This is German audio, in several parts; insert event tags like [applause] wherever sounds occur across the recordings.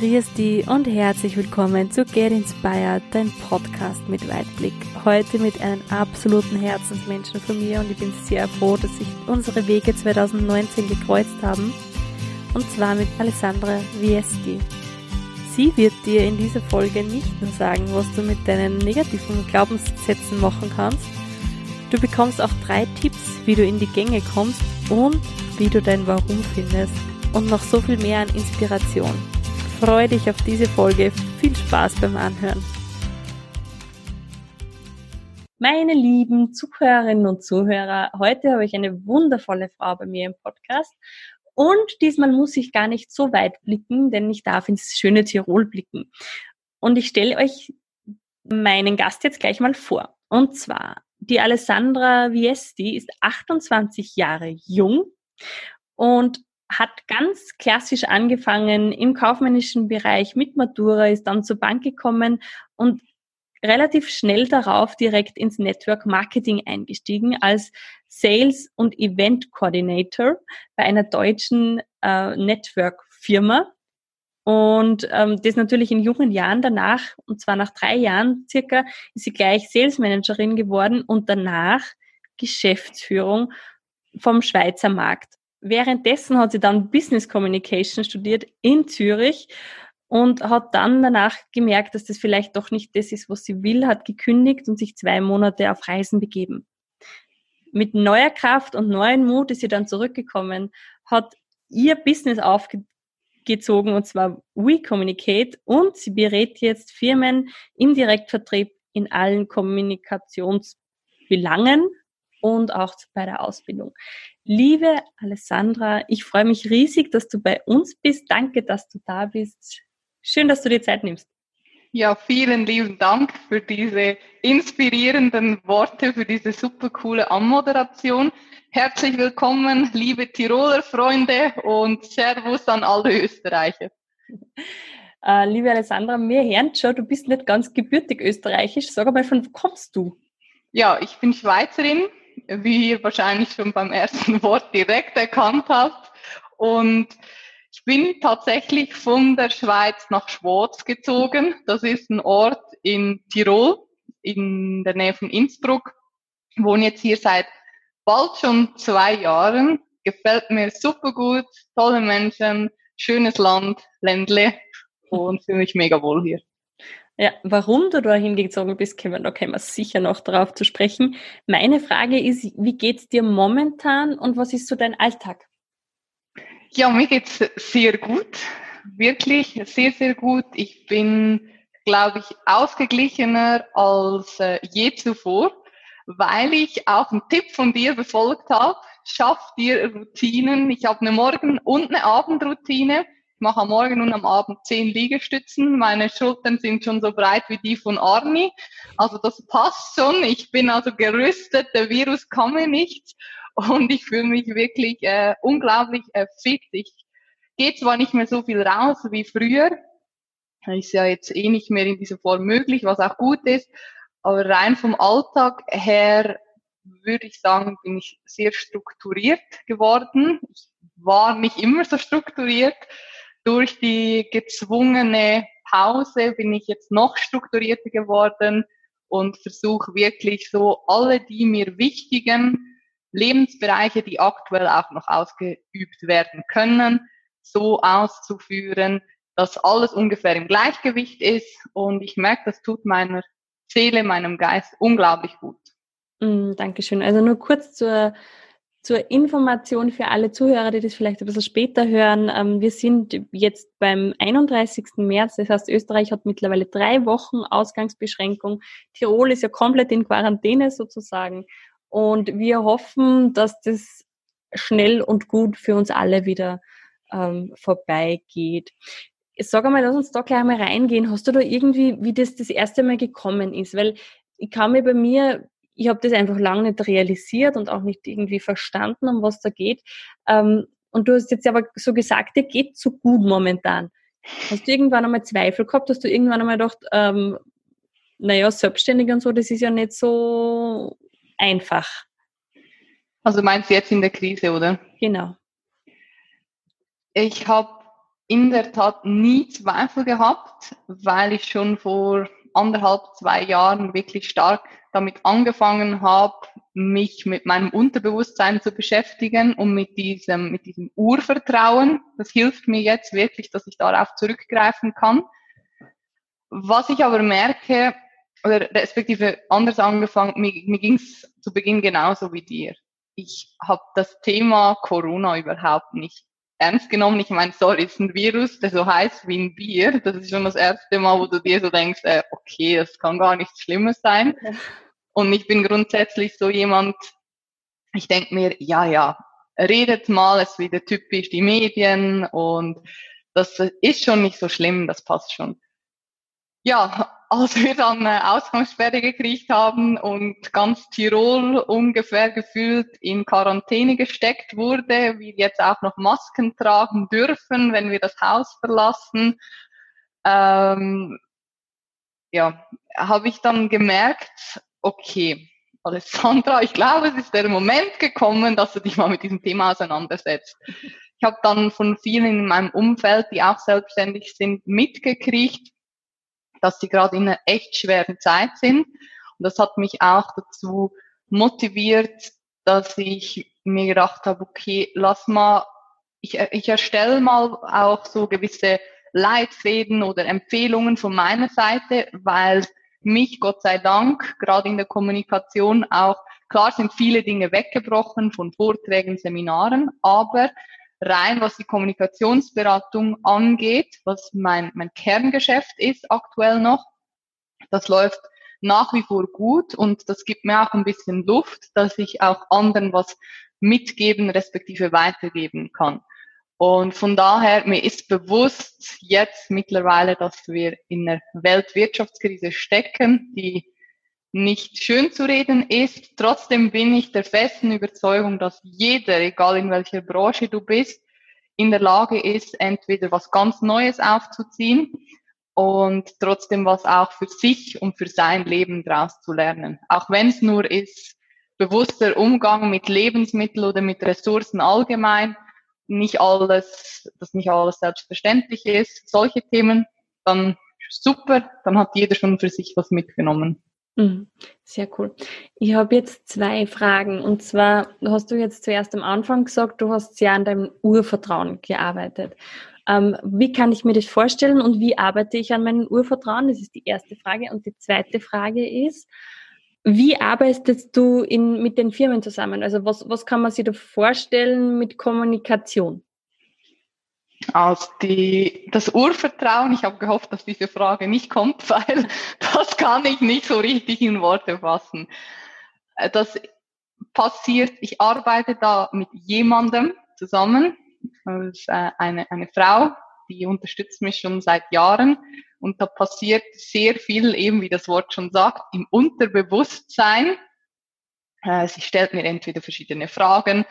Dich und herzlich willkommen zu Get Inspired, dein Podcast mit Weitblick. Heute mit einem absoluten Herzensmenschen von mir und ich bin sehr froh, dass sich unsere Wege 2019 gekreuzt haben. Und zwar mit Alessandra Viesti. Sie wird dir in dieser Folge nicht nur sagen, was du mit deinen negativen Glaubenssätzen machen kannst. Du bekommst auch drei Tipps, wie du in die Gänge kommst und wie du dein Warum findest. Und noch so viel mehr an Inspiration. Freue dich auf diese Folge. Viel Spaß beim Anhören. Meine lieben Zuhörerinnen und Zuhörer, heute habe ich eine wundervolle Frau bei mir im Podcast. Und diesmal muss ich gar nicht so weit blicken, denn ich darf ins schöne Tirol blicken. Und ich stelle euch meinen Gast jetzt gleich mal vor. Und zwar, die Alessandra Viesti ist 28 Jahre jung und hat ganz klassisch angefangen im kaufmännischen Bereich mit Matura, ist dann zur Bank gekommen und relativ schnell darauf direkt ins Network Marketing eingestiegen als Sales und Event Coordinator bei einer deutschen äh, Network Firma. Und ähm, das natürlich in jungen Jahren danach, und zwar nach drei Jahren circa, ist sie gleich Sales Managerin geworden und danach Geschäftsführung vom Schweizer Markt. Währenddessen hat sie dann Business Communication studiert in Zürich und hat dann danach gemerkt, dass das vielleicht doch nicht das ist, was sie will, hat gekündigt und sich zwei Monate auf Reisen begeben. Mit neuer Kraft und neuen Mut ist sie dann zurückgekommen, hat ihr Business aufgezogen und zwar We Communicate und sie berät jetzt Firmen im Direktvertrieb in allen Kommunikationsbelangen und auch bei der Ausbildung. Liebe Alessandra, ich freue mich riesig, dass du bei uns bist. Danke, dass du da bist. Schön, dass du dir Zeit nimmst. Ja, vielen lieben Dank für diese inspirierenden Worte, für diese super coole Anmoderation. Herzlich willkommen, liebe Tiroler Freunde und Servus an alle Österreicher. Äh, liebe Alessandra, mir hören schon, du bist nicht ganz gebürtig österreichisch. Sag mal, von wo kommst du? Ja, ich bin Schweizerin, wie ihr wahrscheinlich schon beim ersten [laughs] Wort direkt erkannt habt. Und ich bin tatsächlich von der Schweiz nach Schwarz gezogen. Das ist ein Ort in Tirol, in der Nähe von Innsbruck. Ich wohne jetzt hier seit bald schon zwei Jahren. Gefällt mir super gut, tolle Menschen, schönes Land, Ländle und fühle mich mega wohl hier. Ja, warum du da hingezogen bist, können da kommen wir sicher noch darauf zu sprechen. Meine Frage ist, wie geht's dir momentan und was ist so dein Alltag? Ja, mir geht's sehr gut. Wirklich sehr, sehr gut. Ich bin, glaube ich, ausgeglichener als äh, je zuvor, weil ich auch einen Tipp von dir befolgt habe. Schaff dir Routinen. Ich habe eine Morgen- und eine Abendroutine ich mache am Morgen und am Abend zehn Liegestützen. Meine Schultern sind schon so breit wie die von Arni. Also das passt schon. Ich bin also gerüstet. Der Virus kann mir nichts. Und ich fühle mich wirklich äh, unglaublich äh, fit. Ich gehe zwar nicht mehr so viel raus wie früher. Ist ja jetzt eh nicht mehr in dieser Form möglich, was auch gut ist. Aber rein vom Alltag her würde ich sagen, bin ich sehr strukturiert geworden. Ich war nicht immer so strukturiert durch die gezwungene Pause bin ich jetzt noch strukturierter geworden und versuche wirklich so alle die mir wichtigen Lebensbereiche, die aktuell auch noch ausgeübt werden können, so auszuführen, dass alles ungefähr im Gleichgewicht ist. Und ich merke, das tut meiner Seele, meinem Geist unglaublich gut. Mm, Dankeschön. Also nur kurz zur zur Information für alle Zuhörer, die das vielleicht ein bisschen später hören. Ähm, wir sind jetzt beim 31. März, das heißt, Österreich hat mittlerweile drei Wochen Ausgangsbeschränkung. Tirol ist ja komplett in Quarantäne sozusagen. Und wir hoffen, dass das schnell und gut für uns alle wieder ähm, vorbeigeht. Sag einmal, lass uns da gleich mal reingehen. Hast du da irgendwie, wie das das erste Mal gekommen ist? Weil ich kann mir bei mir ich habe das einfach lange nicht realisiert und auch nicht irgendwie verstanden, um was da geht. Ähm, und du hast jetzt aber so gesagt, dir geht so gut momentan. Hast du irgendwann einmal Zweifel gehabt? Hast du irgendwann einmal gedacht, ähm, naja, selbstständig und so, das ist ja nicht so einfach. Also meinst du jetzt in der Krise, oder? Genau. Ich habe in der Tat nie Zweifel gehabt, weil ich schon vor anderthalb, zwei Jahren wirklich stark damit angefangen habe, mich mit meinem Unterbewusstsein zu beschäftigen und mit diesem, mit diesem Urvertrauen. Das hilft mir jetzt wirklich, dass ich darauf zurückgreifen kann. Was ich aber merke, oder respektive anders angefangen, mir, mir ging es zu Beginn genauso wie dir. Ich habe das Thema Corona überhaupt nicht ernst genommen. Ich meine, sorry, ist ein Virus, der so heißt wie ein Bier. Das ist schon das erste Mal, wo du dir so denkst, äh, okay, das kann gar nichts Schlimmes sein. Und ich bin grundsätzlich so jemand, ich denke mir, ja, ja, redet mal, es ist wieder typisch die Medien und das ist schon nicht so schlimm, das passt schon. Ja, als wir dann Ausgangssperre gekriegt haben und ganz Tirol ungefähr gefühlt in Quarantäne gesteckt wurde, wir jetzt auch noch Masken tragen dürfen, wenn wir das Haus verlassen, ähm, ja, habe ich dann gemerkt, okay, Alessandra, ich glaube, es ist der Moment gekommen, dass du dich mal mit diesem Thema auseinandersetzt. Ich habe dann von vielen in meinem Umfeld, die auch selbstständig sind, mitgekriegt, dass sie gerade in einer echt schweren Zeit sind. Und das hat mich auch dazu motiviert, dass ich mir gedacht habe, okay, lass mal, ich, ich erstelle mal auch so gewisse Leitfäden oder Empfehlungen von meiner Seite, weil mich, Gott sei Dank, gerade in der Kommunikation auch, klar sind viele Dinge weggebrochen von Vorträgen, Seminaren, aber rein was die Kommunikationsberatung angeht, was mein, mein Kerngeschäft ist aktuell noch. Das läuft nach wie vor gut und das gibt mir auch ein bisschen Luft, dass ich auch anderen was mitgeben, respektive weitergeben kann. Und von daher, mir ist bewusst jetzt mittlerweile, dass wir in einer Weltwirtschaftskrise stecken, die nicht schön zu reden ist. Trotzdem bin ich der festen Überzeugung, dass jeder, egal in welcher Branche du bist, in der Lage ist, entweder was ganz Neues aufzuziehen und trotzdem was auch für sich und für sein Leben draus zu lernen. Auch wenn es nur ist, bewusster Umgang mit Lebensmitteln oder mit Ressourcen allgemein, nicht alles, dass nicht alles selbstverständlich ist, solche Themen, dann super, dann hat jeder schon für sich was mitgenommen. Mhm. Sehr cool. Ich habe jetzt zwei Fragen. Und zwar hast du jetzt zuerst am Anfang gesagt, du hast sehr an deinem Urvertrauen gearbeitet. Ähm, wie kann ich mir das vorstellen und wie arbeite ich an meinem Urvertrauen? Das ist die erste Frage. Und die zweite Frage ist, wie arbeitest du in, mit den Firmen zusammen? Also was, was kann man sich da vorstellen mit Kommunikation? Also die, das Urvertrauen, ich habe gehofft, dass diese Frage nicht kommt, [laughs] weil das kann ich nicht so richtig in Worte fassen. Äh, das passiert, ich arbeite da mit jemandem zusammen, das ist äh, eine, eine Frau, die unterstützt mich schon seit Jahren und da passiert sehr viel, eben wie das Wort schon sagt, im Unterbewusstsein. Äh, sie stellt mir entweder verschiedene Fragen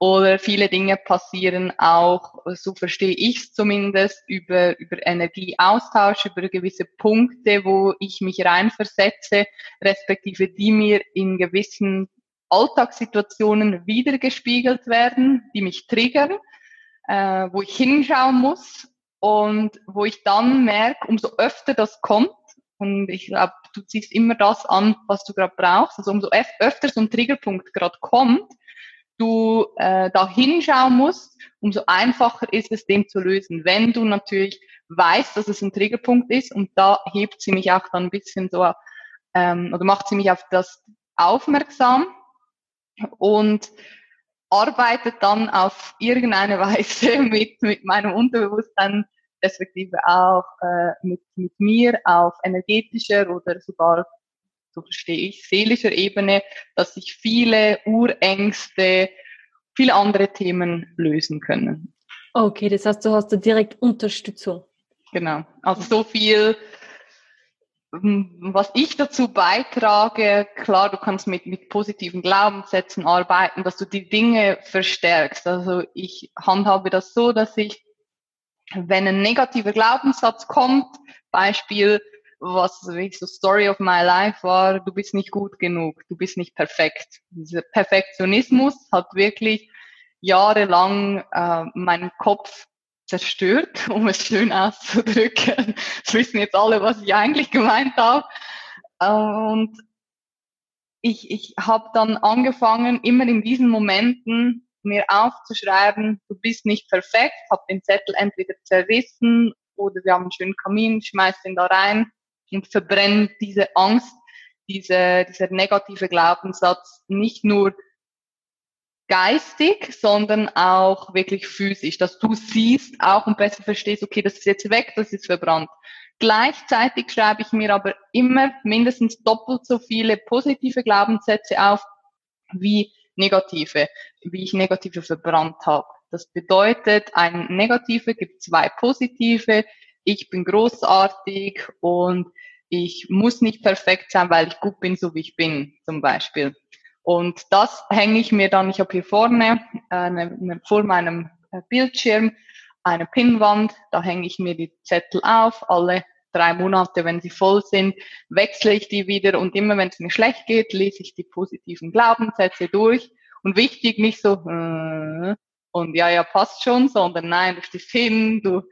oder viele Dinge passieren auch, so verstehe ich es zumindest, über, über Energieaustausch, über gewisse Punkte, wo ich mich reinversetze, respektive die mir in gewissen Alltagssituationen wiedergespiegelt werden, die mich triggern, äh, wo ich hinschauen muss und wo ich dann merke, umso öfter das kommt, und ich glaube, du ziehst immer das an, was du gerade brauchst, also umso öfter so ein Triggerpunkt gerade kommt, du äh, da hinschauen musst, umso einfacher ist es, den zu lösen. Wenn du natürlich weißt, dass es ein Triggerpunkt ist und da hebt sie mich auch dann ein bisschen so, ähm, oder macht sie mich auf das aufmerksam und arbeitet dann auf irgendeine [laughs] Weise mit, mit meinem Unterbewusstsein, respektive auch äh, mit, mit mir auf energetischer oder sogar so verstehe ich, seelischer Ebene, dass sich viele Urängste, viele andere Themen lösen können. Okay, das heißt, du hast da direkt Unterstützung. Genau. Also so viel, hm, was ich dazu beitrage, klar, du kannst mit, mit positiven Glaubenssätzen arbeiten, dass du die Dinge verstärkst. Also ich handhabe das so, dass ich, wenn ein negativer Glaubenssatz kommt, Beispiel, was wirklich so Story of my life war, du bist nicht gut genug, du bist nicht perfekt. Dieser Perfektionismus hat wirklich jahrelang äh, meinen Kopf zerstört, [laughs] um es schön auszudrücken. Das wissen jetzt alle, was ich eigentlich gemeint habe. Und ich, ich habe dann angefangen, immer in diesen Momenten mir aufzuschreiben, du bist nicht perfekt, habe den Zettel entweder zerrissen oder wir haben einen schönen Kamin, schmeiß den da rein und verbrenne diese Angst, diese, dieser negative Glaubenssatz nicht nur geistig, sondern auch wirklich physisch, dass du siehst auch und besser verstehst, okay, das ist jetzt weg, das ist verbrannt. Gleichzeitig schreibe ich mir aber immer mindestens doppelt so viele positive Glaubenssätze auf wie negative, wie ich negative verbrannt habe. Das bedeutet, ein negative gibt zwei positive. Ich bin großartig und ich muss nicht perfekt sein, weil ich gut bin, so wie ich bin, zum Beispiel. Und das hänge ich mir dann, ich habe hier vorne eine, vor meinem äh, Bildschirm eine Pinnwand, da hänge ich mir die Zettel auf, alle drei Monate, wenn sie voll sind, wechsle ich die wieder und immer wenn es mir schlecht geht, lese ich die positiven Glaubenssätze durch. Und wichtig, nicht so, äh, und ja, ja, passt schon, sondern nein, du stehst hin, du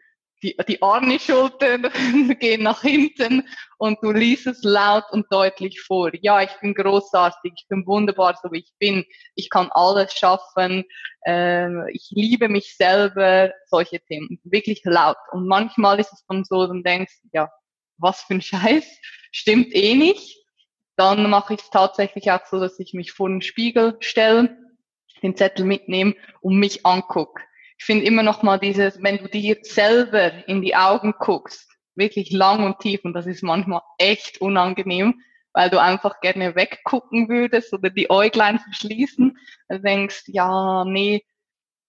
die, die Arni-Schultern [laughs] gehen nach hinten und du liest es laut und deutlich vor. Ja, ich bin großartig, ich bin wunderbar, so wie ich bin. Ich kann alles schaffen. Äh, ich liebe mich selber. Solche Themen. Wirklich laut. Und manchmal ist es dann so, dann denkst ja, was für ein Scheiß. Stimmt eh nicht. Dann mache ich es tatsächlich auch so, dass ich mich vor den Spiegel stelle, den Zettel mitnehme und mich angucke ich finde immer noch mal dieses, wenn du dir selber in die Augen guckst, wirklich lang und tief, und das ist manchmal echt unangenehm, weil du einfach gerne weggucken würdest oder die Äuglein verschließen, dann denkst, ja, nee,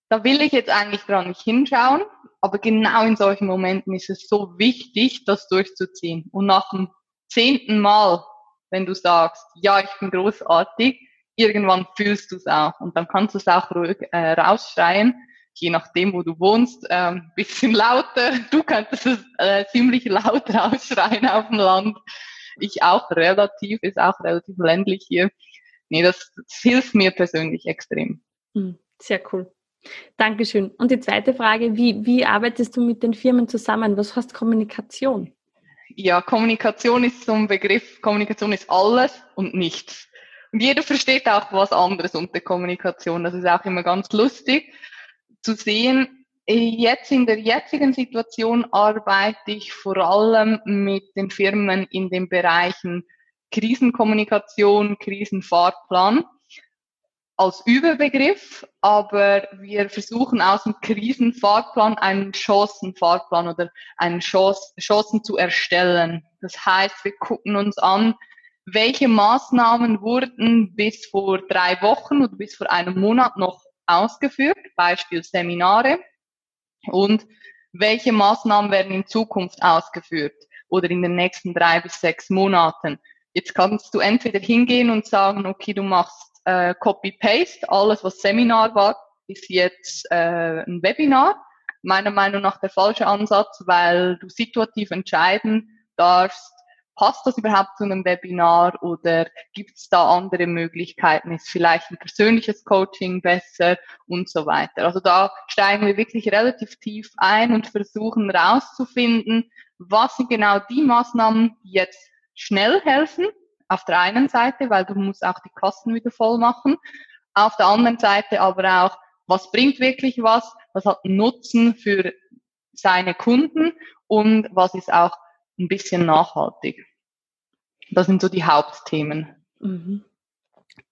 da will ich jetzt eigentlich gar nicht hinschauen, aber genau in solchen Momenten ist es so wichtig, das durchzuziehen. Und nach dem zehnten Mal, wenn du sagst, ja, ich bin großartig, irgendwann fühlst du es auch. Und dann kannst du es auch ruhig äh, rausschreien je nachdem, wo du wohnst, ähm, bisschen lauter. Du könntest es äh, ziemlich laut rausschreien [laughs] auf dem Land. Ich auch relativ, ist auch relativ ländlich hier. Nee, das, das hilft mir persönlich extrem. Hm, sehr cool. Dankeschön. Und die zweite Frage, wie, wie arbeitest du mit den Firmen zusammen? Was heißt Kommunikation? Ja, Kommunikation ist so ein Begriff. Kommunikation ist alles und nichts. Und jeder versteht auch was anderes unter Kommunikation. Das ist auch immer ganz lustig zu sehen, jetzt in der jetzigen Situation arbeite ich vor allem mit den Firmen in den Bereichen Krisenkommunikation, Krisenfahrplan als Überbegriff, aber wir versuchen aus dem Krisenfahrplan einen Chancenfahrplan oder einen Chance, Chancen zu erstellen. Das heißt, wir gucken uns an, welche Maßnahmen wurden bis vor drei Wochen oder bis vor einem Monat noch ausgeführt, Beispiel Seminare und welche Maßnahmen werden in Zukunft ausgeführt oder in den nächsten drei bis sechs Monaten. Jetzt kannst du entweder hingehen und sagen, okay, du machst äh, Copy-Paste, alles was Seminar war, ist jetzt äh, ein Webinar. Meiner Meinung nach der falsche Ansatz, weil du situativ entscheiden darfst, passt das überhaupt zu einem Webinar oder gibt es da andere Möglichkeiten? Ist vielleicht ein persönliches Coaching besser und so weiter? Also da steigen wir wirklich relativ tief ein und versuchen rauszufinden, was sind genau die Maßnahmen, die jetzt schnell helfen. Auf der einen Seite, weil du musst auch die Kosten wieder voll machen. Auf der anderen Seite aber auch, was bringt wirklich was? Was hat Nutzen für seine Kunden? Und was ist auch ein bisschen nachhaltig. Das sind so die Hauptthemen. Mhm.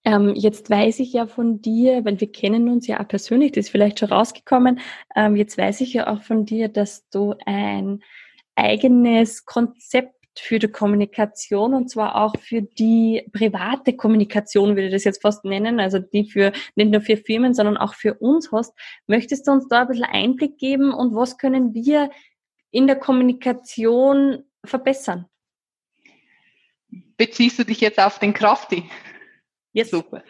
Ähm, jetzt weiß ich ja von dir, weil wir kennen uns ja auch persönlich, das ist vielleicht schon rausgekommen, ähm, jetzt weiß ich ja auch von dir, dass du ein eigenes Konzept für die Kommunikation und zwar auch für die private Kommunikation, würde ich das jetzt fast nennen, also die für nicht nur für Firmen, sondern auch für uns hast. Möchtest du uns da ein bisschen Einblick geben und was können wir in der Kommunikation verbessern? Beziehst du dich jetzt auf den Krafti? Yes. Super.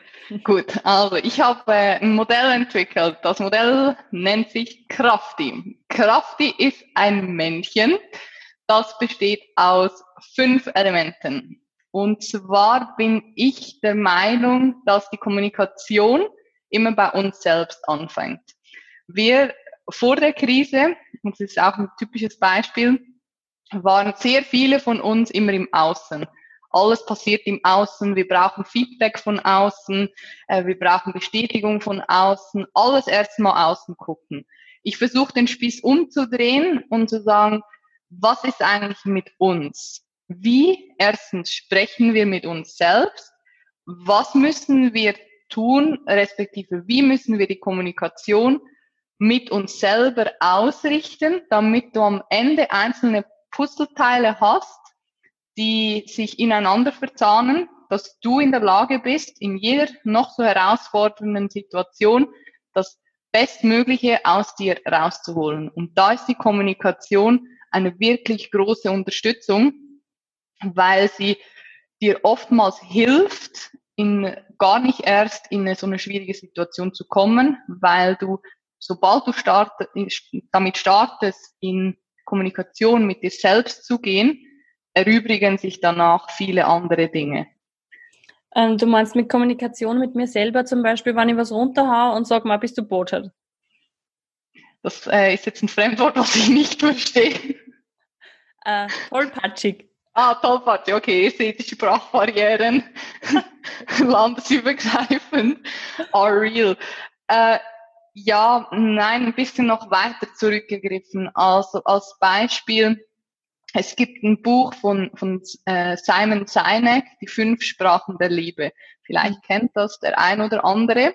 Gut, also ich habe ein Modell entwickelt. Das Modell nennt sich Krafti. Krafti ist ein Männchen, das besteht aus fünf Elementen. Und zwar bin ich der Meinung, dass die Kommunikation immer bei uns selbst anfängt. Wir vor der Krise und das ist auch ein typisches Beispiel, waren sehr viele von uns immer im Außen. Alles passiert im Außen. Wir brauchen Feedback von außen. Äh, wir brauchen Bestätigung von außen. Alles erstmal außen gucken. Ich versuche den Spieß umzudrehen und zu sagen, was ist eigentlich mit uns? Wie erstens sprechen wir mit uns selbst? Was müssen wir tun, respektive wie müssen wir die Kommunikation mit uns selber ausrichten, damit du am Ende einzelne Puzzleteile hast, die sich ineinander verzahnen, dass du in der Lage bist, in jeder noch so herausfordernden Situation das Bestmögliche aus dir rauszuholen. Und da ist die Kommunikation eine wirklich große Unterstützung, weil sie dir oftmals hilft, in gar nicht erst in so eine schwierige Situation zu kommen, weil du, sobald du start, damit startest, in Kommunikation mit dir selbst zu gehen, erübrigen sich danach viele andere Dinge. Ähm, du meinst mit Kommunikation mit mir selber zum Beispiel, wenn ich was runterhaue und sag mal, bist du Botschaft? Das äh, ist jetzt ein Fremdwort, was ich nicht verstehe. Äh, tollpatschig. Ah, tollpatschig, okay, ihr seht die Sprachbarrieren [laughs] [laughs] landesübergreifend are real. Äh, ja, nein, ein bisschen noch weiter zurückgegriffen. Also als Beispiel, es gibt ein Buch von, von äh, Simon Sinek, Die fünf Sprachen der Liebe. Vielleicht kennt das der ein oder andere.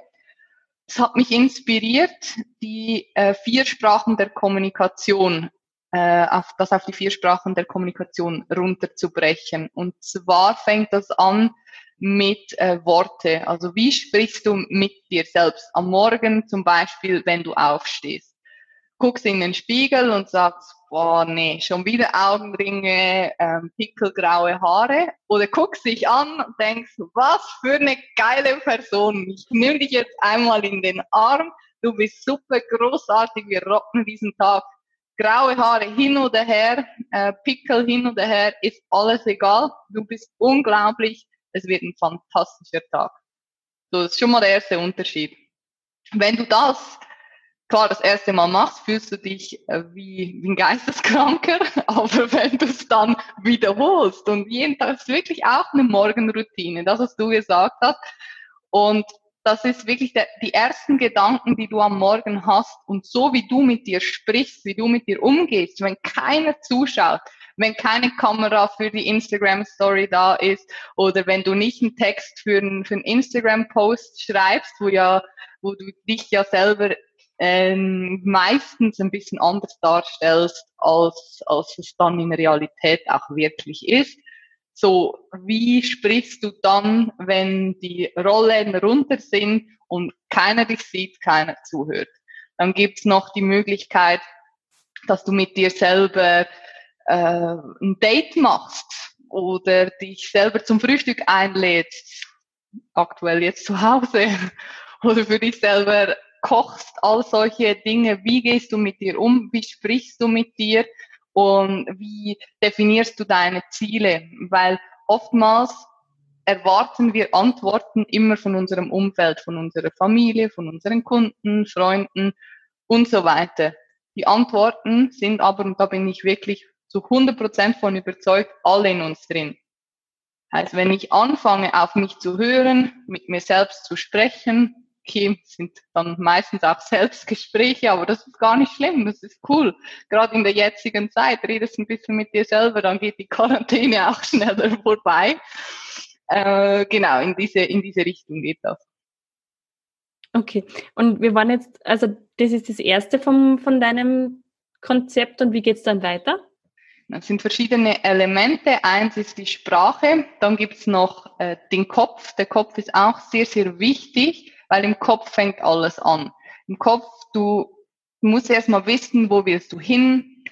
Es hat mich inspiriert, die äh, vier Sprachen der Kommunikation, äh, auf, das auf die vier Sprachen der Kommunikation runterzubrechen. Und zwar fängt das an mit äh, Worte. Also wie sprichst du mit dir selbst am Morgen zum Beispiel, wenn du aufstehst? Guckst in den Spiegel und sagst, boah, nee, schon wieder Augenringe, ähm, pickelgraue Haare. Oder guckst dich an und denkst, was für eine geile Person. Ich nehme dich jetzt einmal in den Arm. Du bist super großartig. Wir rocken diesen Tag. Graue Haare hin oder her, äh, Pickel hin oder her, ist alles egal. Du bist unglaublich es wird ein fantastischer Tag. So, das ist schon mal der erste Unterschied. Wenn du das klar das erste Mal machst, fühlst du dich äh, wie, wie ein Geisteskranker, [laughs] aber wenn du es dann wiederholst und jeden Tag ist wirklich auch eine Morgenroutine, das was du gesagt hast und das ist wirklich der, die ersten Gedanken, die du am Morgen hast und so wie du mit dir sprichst, wie du mit dir umgehst, wenn keiner zuschaut, wenn keine Kamera für die Instagram Story da ist oder wenn du nicht einen Text für einen, für einen Instagram Post schreibst, wo ja, wo du dich ja selber ähm, meistens ein bisschen anders darstellst, als, als es dann in Realität auch wirklich ist. So, wie sprichst du dann, wenn die Rollen runter sind und keiner dich sieht, keiner zuhört? Dann gibt's noch die Möglichkeit, dass du mit dir selber äh, ein Date machst oder dich selber zum Frühstück einlädst, aktuell jetzt zu Hause, [laughs] oder für dich selber kochst, all solche Dinge. Wie gehst du mit dir um? Wie sprichst du mit dir? Und wie definierst du deine Ziele? Weil oftmals erwarten wir Antworten immer von unserem Umfeld, von unserer Familie, von unseren Kunden, Freunden und so weiter. Die Antworten sind aber, und da bin ich wirklich zu 100 Prozent von überzeugt, alle in uns drin. Heißt, wenn ich anfange, auf mich zu hören, mit mir selbst zu sprechen, okay, sind dann meistens auch [laughs] Selbstgespräche, aber das ist gar nicht schlimm, das ist cool. Gerade in der jetzigen Zeit redest ein bisschen mit dir selber, dann geht die [laughs] Quarantäne auch schneller vorbei. Äh, genau, in diese, in diese Richtung geht das. Okay, und wir waren jetzt, also das ist das erste vom, von deinem Konzept und wie geht's dann weiter? Das sind verschiedene Elemente. Eins ist die Sprache, dann gibt's noch äh, den Kopf. Der Kopf ist auch sehr, sehr wichtig, weil im Kopf fängt alles an. Im Kopf, du musst erstmal wissen, wo willst du hin,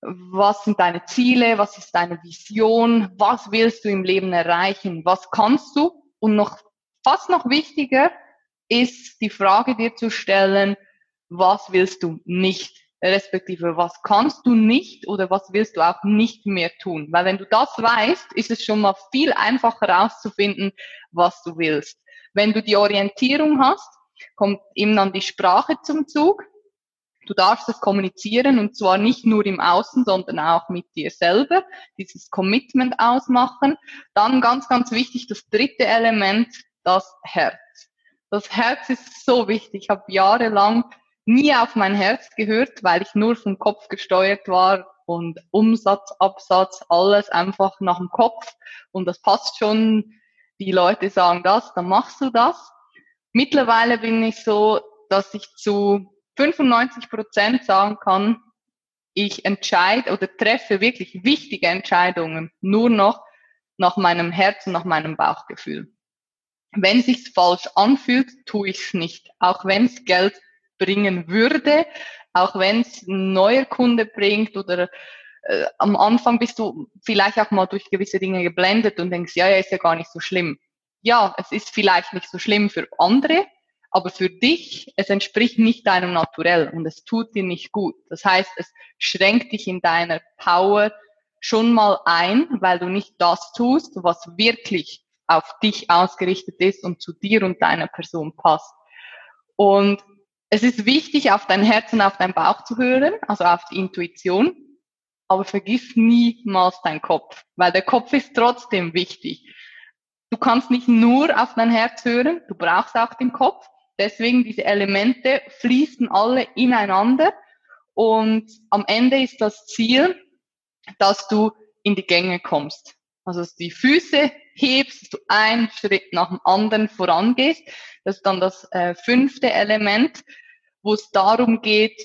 was sind deine Ziele, was ist deine Vision, was willst du im Leben erreichen, was kannst du und noch fast noch wichtiger ist die Frage dir zu stellen, was willst du nicht respektive was kannst du nicht oder was willst du auch nicht mehr tun. Weil wenn du das weißt, ist es schon mal viel einfacher herauszufinden, was du willst. Wenn du die Orientierung hast, kommt eben dann die Sprache zum Zug. Du darfst es kommunizieren und zwar nicht nur im Außen, sondern auch mit dir selber, dieses Commitment ausmachen. Dann ganz, ganz wichtig, das dritte Element, das Herz. Das Herz ist so wichtig. Ich habe jahrelang nie auf mein Herz gehört, weil ich nur vom Kopf gesteuert war und Umsatz, Absatz, alles einfach nach dem Kopf. Und das passt schon. Die Leute sagen das, dann machst du das. Mittlerweile bin ich so, dass ich zu 95 Prozent sagen kann, ich entscheide oder treffe wirklich wichtige Entscheidungen nur noch nach meinem Herzen, nach meinem Bauchgefühl. Wenn es sich falsch anfühlt, tue ich es nicht. Auch wenn es Geld bringen würde, auch wenn es neuer Kunde bringt oder äh, am Anfang bist du vielleicht auch mal durch gewisse Dinge geblendet und denkst, ja, ja, ist ja gar nicht so schlimm. Ja, es ist vielleicht nicht so schlimm für andere, aber für dich, es entspricht nicht deinem Naturell und es tut dir nicht gut. Das heißt, es schränkt dich in deiner Power schon mal ein, weil du nicht das tust, was wirklich auf dich ausgerichtet ist und zu dir und deiner Person passt. Und es ist wichtig, auf dein Herz und auf dein Bauch zu hören, also auf die Intuition, aber vergiss niemals deinen Kopf, weil der Kopf ist trotzdem wichtig. Du kannst nicht nur auf dein Herz hören, du brauchst auch den Kopf, Deswegen diese Elemente fließen alle ineinander und am Ende ist das Ziel, dass du in die Gänge kommst. Also dass du die Füße hebst, dass du einen Schritt nach dem anderen vorangehst. Das ist dann das äh, fünfte Element, wo es darum geht,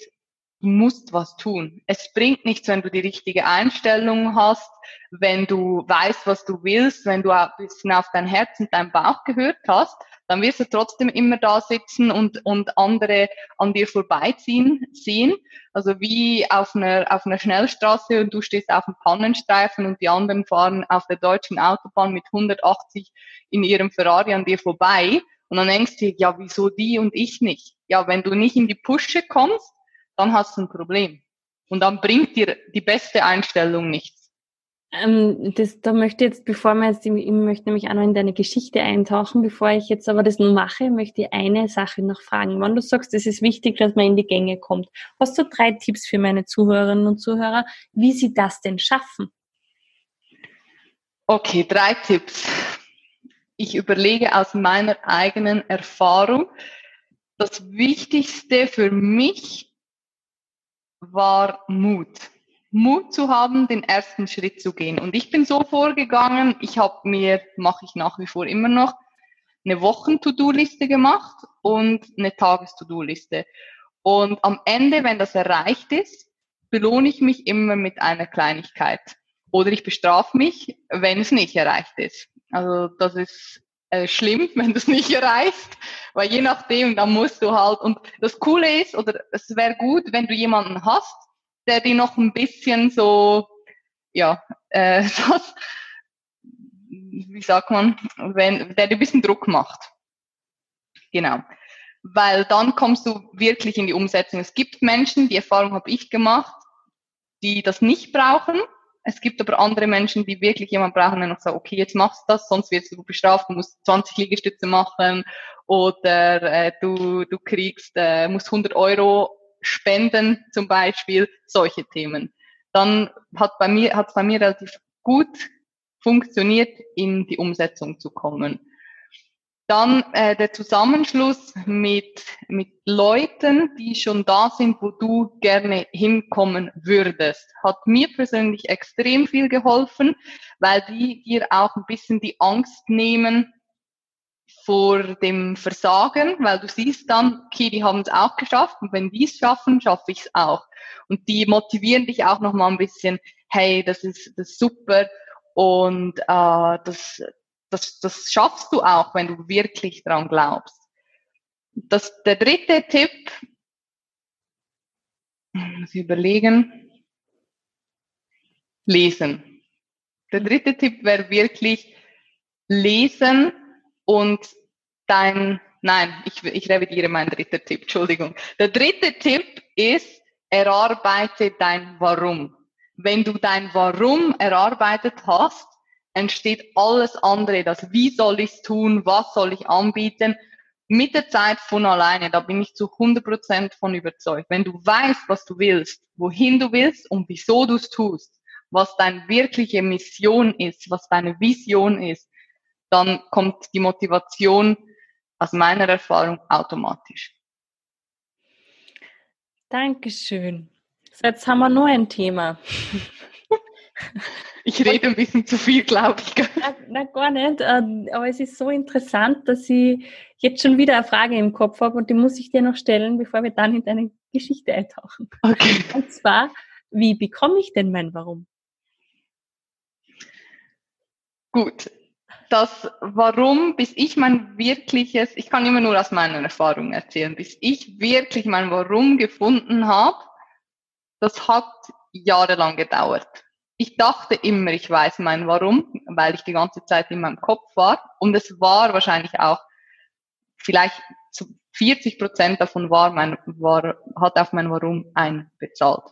du musst was tun. Es bringt nichts, wenn du die richtige Einstellung hast, wenn du weißt, was du willst, wenn du ein bisschen auf dein Herz und dein Bauch gehört hast, dann wirst du trotzdem immer da sitzen und, und andere an dir vorbeiziehen sehen. Also wie auf einer, auf einer Schnellstraße und du stehst auf dem Pannenstreifen und die anderen fahren auf der deutschen Autobahn mit 180 in ihrem Ferrari an dir vorbei. Und dann denkst du, ja, wieso die und ich nicht? Ja, wenn du nicht in die Pusche kommst, dann hast du ein Problem. Und dann bringt dir die beste Einstellung nichts. Ähm, das, da möchte ich jetzt, bevor wir jetzt, ich möchte nämlich auch noch in deine Geschichte eintauchen, bevor ich jetzt aber das nun mache, möchte ich eine Sache noch fragen. Wenn du sagst, es ist wichtig, dass man in die Gänge kommt, hast du drei Tipps für meine Zuhörerinnen und Zuhörer, wie sie das denn schaffen? Okay, drei Tipps. Ich überlege aus meiner eigenen Erfahrung. Das Wichtigste für mich war Mut. Mut zu haben, den ersten Schritt zu gehen. Und ich bin so vorgegangen, ich habe mir, mache ich nach wie vor immer noch, eine Wochen-To-Do-Liste gemacht und eine Tages-To-Do-Liste. Und am Ende, wenn das erreicht ist, belohne ich mich immer mit einer Kleinigkeit. Oder ich bestrafe mich, wenn es nicht erreicht ist. Also das ist äh, schlimm, [laughs] wenn du es nicht erreichst, weil je nachdem, dann musst du halt, und das Coole ist, oder es wäre gut, wenn du jemanden hast, der dir noch ein bisschen so, ja, äh, [laughs] das, wie sagt man, wenn, der dir ein bisschen Druck macht. Genau. Weil dann kommst du wirklich in die Umsetzung. Es gibt Menschen, die Erfahrung habe ich gemacht, die das nicht brauchen, es gibt aber andere Menschen, die wirklich jemand brauchen, der noch sagt, okay, jetzt machst du das, sonst wirst du bestraft, du musst 20 Liegestütze machen oder äh, du, du kriegst, äh, musst 100 Euro spenden zum Beispiel, solche Themen. Dann hat bei mir, hat es bei mir relativ gut funktioniert, in die Umsetzung zu kommen. Dann äh, der Zusammenschluss mit, mit Leuten, die schon da sind, wo du gerne hinkommen würdest, hat mir persönlich extrem viel geholfen, weil die dir auch ein bisschen die Angst nehmen vor dem Versagen, weil du siehst dann, okay, die haben es auch geschafft und wenn die es schaffen, schaffe ich es auch. Und die motivieren dich auch noch mal ein bisschen, hey, das ist, das ist super und äh, das, das, das schaffst du auch, wenn du wirklich dran glaubst. Das, der dritte Tipp, muss ich überlegen, lesen. Der dritte Tipp wäre wirklich lesen und dein, nein, ich, ich revidiere meinen dritten Tipp, Entschuldigung. Der dritte Tipp ist, erarbeite dein Warum. Wenn du dein Warum erarbeitet hast, entsteht alles andere, das wie soll ich es tun, was soll ich anbieten, mit der Zeit von alleine, da bin ich zu 100% von überzeugt. Wenn du weißt, was du willst, wohin du willst und wieso du es tust, was deine wirkliche Mission ist, was deine Vision ist, dann kommt die Motivation aus meiner Erfahrung automatisch. Dankeschön. Jetzt haben wir nur ein Thema. [laughs] Ich rede ein bisschen zu viel, glaube ich. Na, gar nicht. Ähm, aber es ist so interessant, dass ich jetzt schon wieder eine Frage im Kopf habe und die muss ich dir noch stellen, bevor wir dann in deine Geschichte eintauchen. Okay. Und zwar, wie bekomme ich denn mein Warum? Gut. Das Warum, bis ich mein wirkliches, ich kann immer nur aus meiner Erfahrung erzählen, bis ich wirklich mein Warum gefunden habe, das hat jahrelang gedauert. Ich dachte immer, ich weiß mein Warum, weil ich die ganze Zeit in meinem Kopf war. Und es war wahrscheinlich auch, vielleicht zu 40 Prozent davon war mein, war, hat auf mein Warum einbezahlt.